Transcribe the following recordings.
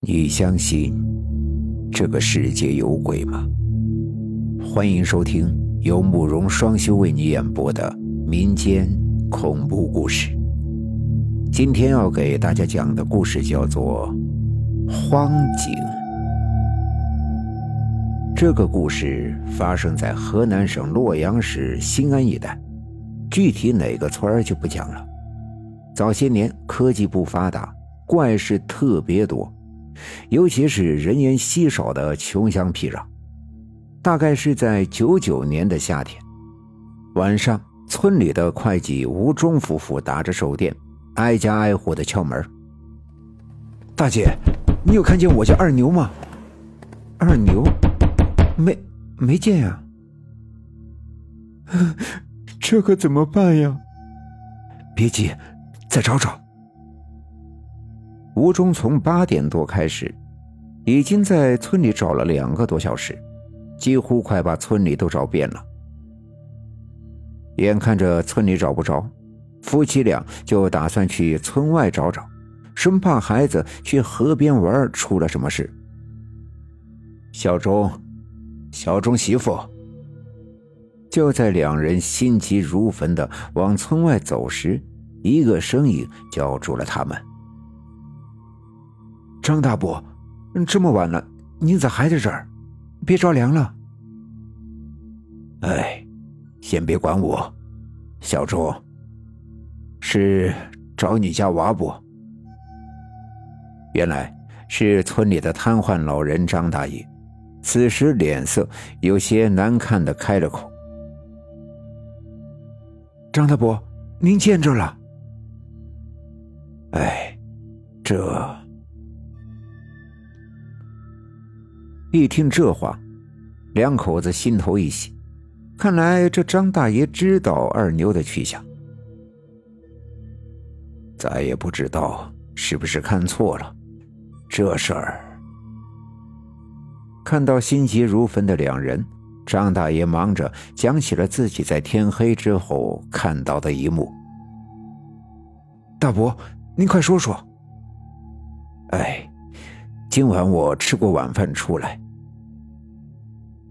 你相信这个世界有鬼吗？欢迎收听由慕容双修为你演播的民间恐怖故事。今天要给大家讲的故事叫做《荒井》。这个故事发生在河南省洛阳市新安一带，具体哪个村儿就不讲了。早些年科技不发达，怪事特别多。尤其是人烟稀少的穷乡僻壤，大概是在九九年的夏天晚上，村里的会计吴忠夫妇打着手电，挨家挨户的敲门。大姐，你有看见我家二牛吗？二牛，没没见呀。这可怎么办呀？别急，再找找。吴忠从八点多开始，已经在村里找了两个多小时，几乎快把村里都找遍了。眼看着村里找不着，夫妻俩就打算去村外找找，生怕孩子去河边玩出了什么事。小钟，小钟媳妇。就在两人心急如焚的往村外走时，一个声音叫住了他们。张大伯，这么晚了，您咋还在这儿？别着凉了。哎，先别管我，小周，是找你家娃不？原来是村里的瘫痪老人张大爷，此时脸色有些难看的开了口：“张大伯，您见着了？哎，这……”一听这话，两口子心头一喜，看来这张大爷知道二牛的去向。咱也不知道是不是看错了，这事儿。看到心急如焚的两人，张大爷忙着讲起了自己在天黑之后看到的一幕。大伯，您快说说。哎。今晚我吃过晚饭出来。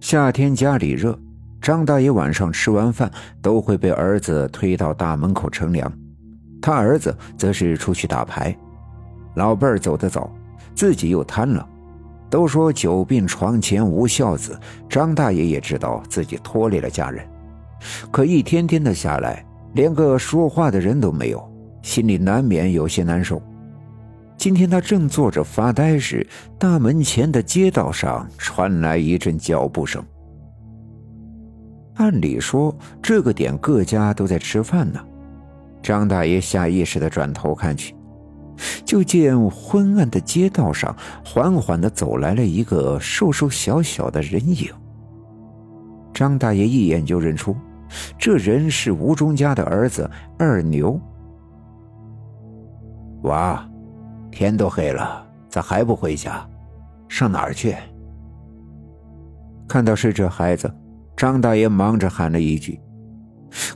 夏天家里热，张大爷晚上吃完饭都会被儿子推到大门口乘凉，他儿子则是出去打牌。老伴儿走得早，自己又瘫了。都说久病床前无孝子，张大爷也知道自己拖累了家人，可一天天的下来，连个说话的人都没有，心里难免有些难受。今天他正坐着发呆时，大门前的街道上传来一阵脚步声。按理说这个点各家都在吃饭呢，张大爷下意识的转头看去，就见昏暗的街道上缓缓的走来了一个瘦瘦小小的人影。张大爷一眼就认出，这人是吴忠家的儿子二牛。娃。天都黑了，咋还不回家？上哪儿去？看到是这孩子，张大爷忙着喊了一句。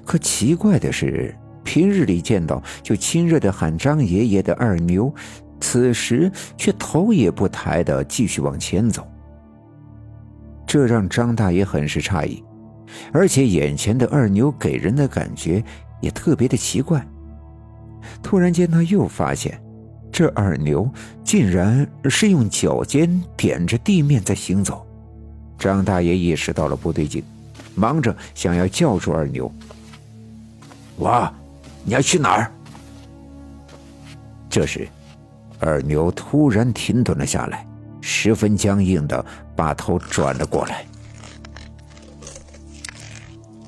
可奇怪的是，平日里见到就亲热的喊张爷爷的二牛，此时却头也不抬的继续往前走。这让张大爷很是诧异，而且眼前的二牛给人的感觉也特别的奇怪。突然间，他又发现。这二牛竟然是用脚尖点着地面在行走，张大爷意识到了不对劲，忙着想要叫住二牛。哇，你要去哪儿？这时，二牛突然停顿了下来，十分僵硬的把头转了过来。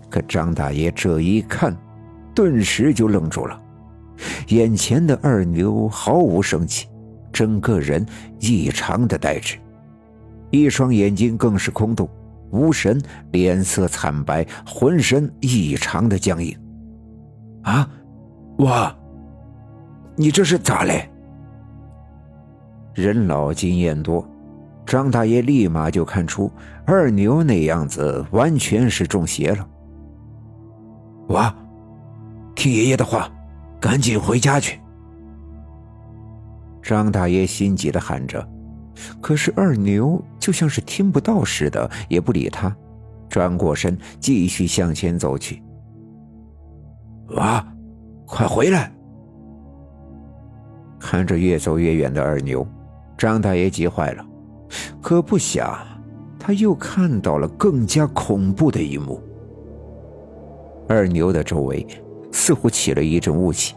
可张大爷这一看，顿时就愣住了。眼前的二牛毫无生气，整个人异常的呆滞，一双眼睛更是空洞、无神，脸色惨白，浑身异常的僵硬。啊，哇，你这是咋嘞？人老经验多，张大爷立马就看出二牛那样子完全是中邪了。娃，听爷爷的话。赶紧回家去！张大爷心急的喊着，可是二牛就像是听不到似的，也不理他，转过身继续向前走去。啊，快回来！看着越走越远的二牛，张大爷急坏了。可不想，他又看到了更加恐怖的一幕。二牛的周围似乎起了一阵雾气，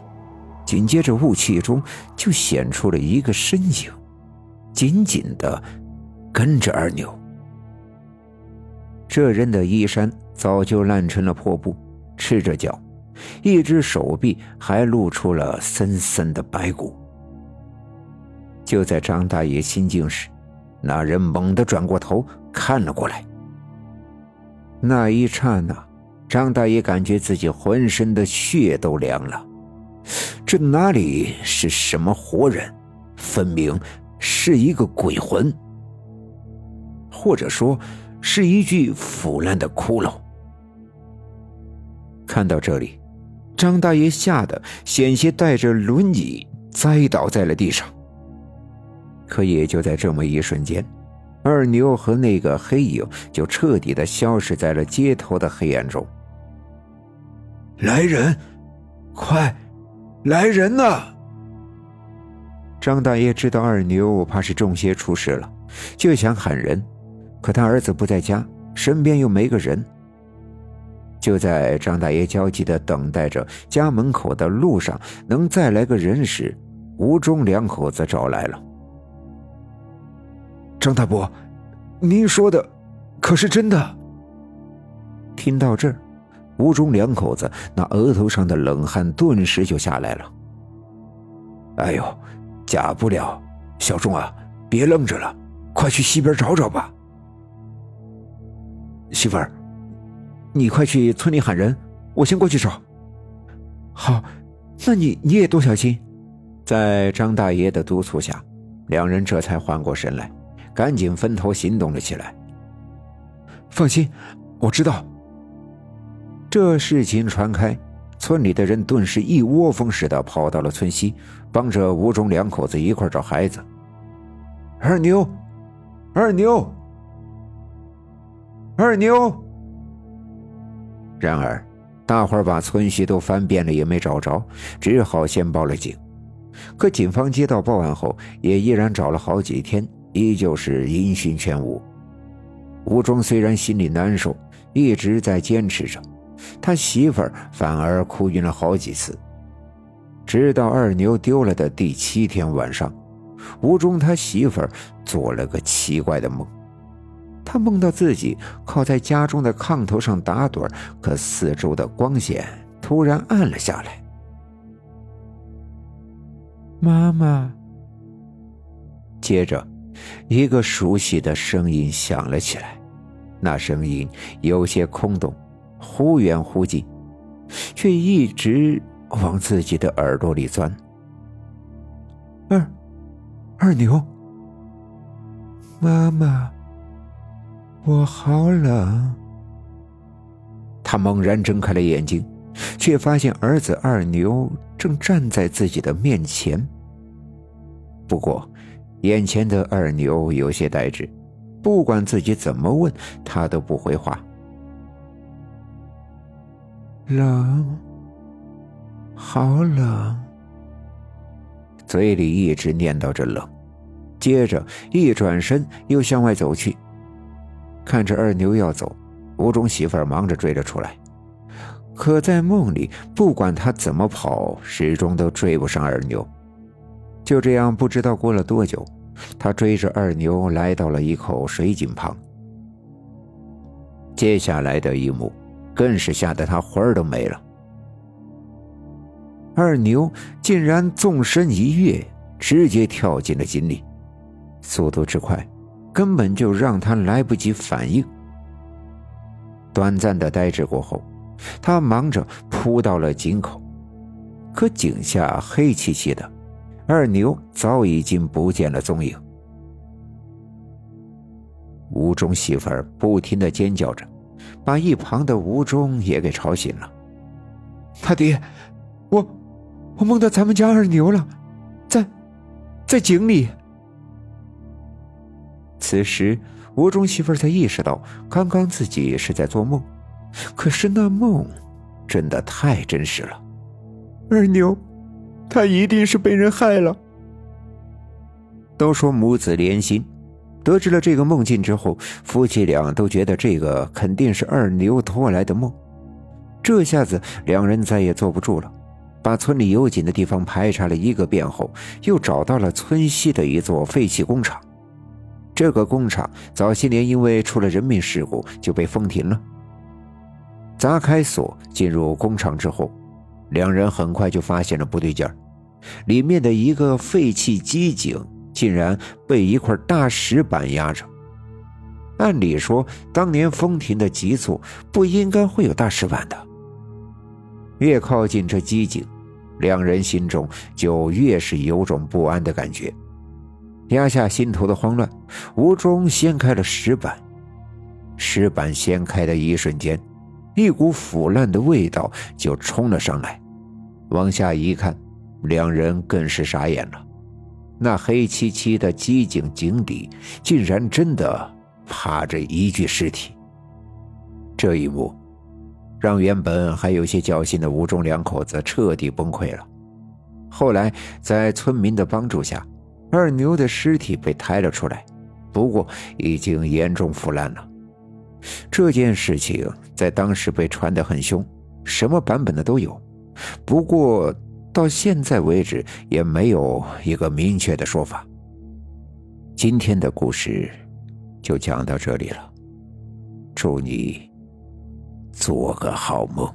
紧接着雾气中就显出了一个身影，紧紧的跟着二牛。这人的衣衫早就烂成了破布，赤着脚，一只手臂还露出了森森的白骨。就在张大爷心惊时，那人猛地转过头看了过来。那一刹那，张大爷感觉自己浑身的血都凉了。这哪里是什么活人，分明是一个鬼魂，或者说是一具腐烂的骷髅。看到这里，张大爷吓得险些带着轮椅栽倒在了地上。可也就在这么一瞬间，二牛和那个黑影就彻底的消失在了街头的黑暗中。来人，快，来人呐！张大爷知道二牛怕是中邪出事了，就想喊人，可他儿子不在家，身边又没个人。就在张大爷焦急的等待着家门口的路上能再来个人时，吴忠两口子找来了。张大伯，您说的可是真的？听到这儿，吴忠两口子那额头上的冷汗顿时就下来了。哎呦，假不了！小钟啊，别愣着了，快去西边找找吧。媳妇儿，你快去村里喊人，我先过去找。好，那你你也多小心。在张大爷的督促下，两人这才缓过神来。赶紧分头行动了起来。放心，我知道。这事情传开，村里的人顿时一窝蜂似的跑到了村西，帮着吴忠两口子一块找孩子。二牛，二牛，二牛。然而，大伙儿把村西都翻遍了也没找着，只好先报了警。可警方接到报案后，也依然找了好几天。依旧是音讯全无。吴忠虽然心里难受，一直在坚持着，他媳妇儿反而哭晕了好几次。直到二牛丢了的第七天晚上，吴忠他媳妇儿做了个奇怪的梦，他梦到自己靠在家中的炕头上打盹可四周的光线突然暗了下来。妈妈。接着。一个熟悉的声音响了起来，那声音有些空洞，忽远忽近，却一直往自己的耳朵里钻。二，二牛，妈妈，我好冷。他猛然睁开了眼睛，却发现儿子二牛正站在自己的面前。不过。眼前的二牛有些呆滞，不管自己怎么问，他都不回话。冷，好冷，嘴里一直念叨着冷，接着一转身又向外走去。看着二牛要走，吴忠媳妇儿忙着追了出来，可在梦里，不管他怎么跑，始终都追不上二牛。就这样，不知道过了多久，他追着二牛来到了一口水井旁。接下来的一幕，更是吓得他魂儿都没了。二牛竟然纵身一跃，直接跳进了井里，速度之快，根本就让他来不及反应。短暂的呆滞过后，他忙着扑到了井口，可井下黑漆漆的。二牛早已经不见了踪影。吴忠媳妇儿不停的尖叫着，把一旁的吴忠也给吵醒了。他爹，我，我梦到咱们家二牛了，在，在井里。此时，吴中媳妇儿才意识到，刚刚自己是在做梦，可是那梦真的太真实了。二牛，他一定是被人害了。都说母子连心，得知了这个梦境之后，夫妻俩都觉得这个肯定是二牛托来的梦。这下子，两人再也坐不住了，把村里有井的地方排查了一个遍后，又找到了村西的一座废弃工厂。这个工厂早些年因为出了人命事故就被封停了。砸开锁进入工厂之后，两人很快就发现了不对劲儿，里面的一个废弃机井竟然被一块大石板压着。按理说，当年封停的急促不应该会有大石板的。越靠近这机井，两人心中就越是有种不安的感觉。压下心头的慌乱，吴中掀开了石板。石板掀开的一瞬间，一股腐烂的味道就冲了上来。往下一看，两人更是傻眼了。那黑漆漆的机井井底，竟然真的趴着一具尸体。这一幕，让原本还有些侥幸的吴中两口子彻底崩溃了。后来，在村民的帮助下，二牛的尸体被抬了出来，不过已经严重腐烂了。这件事情在当时被传得很凶，什么版本的都有。不过到现在为止也没有一个明确的说法。今天的故事就讲到这里了，祝你做个好梦。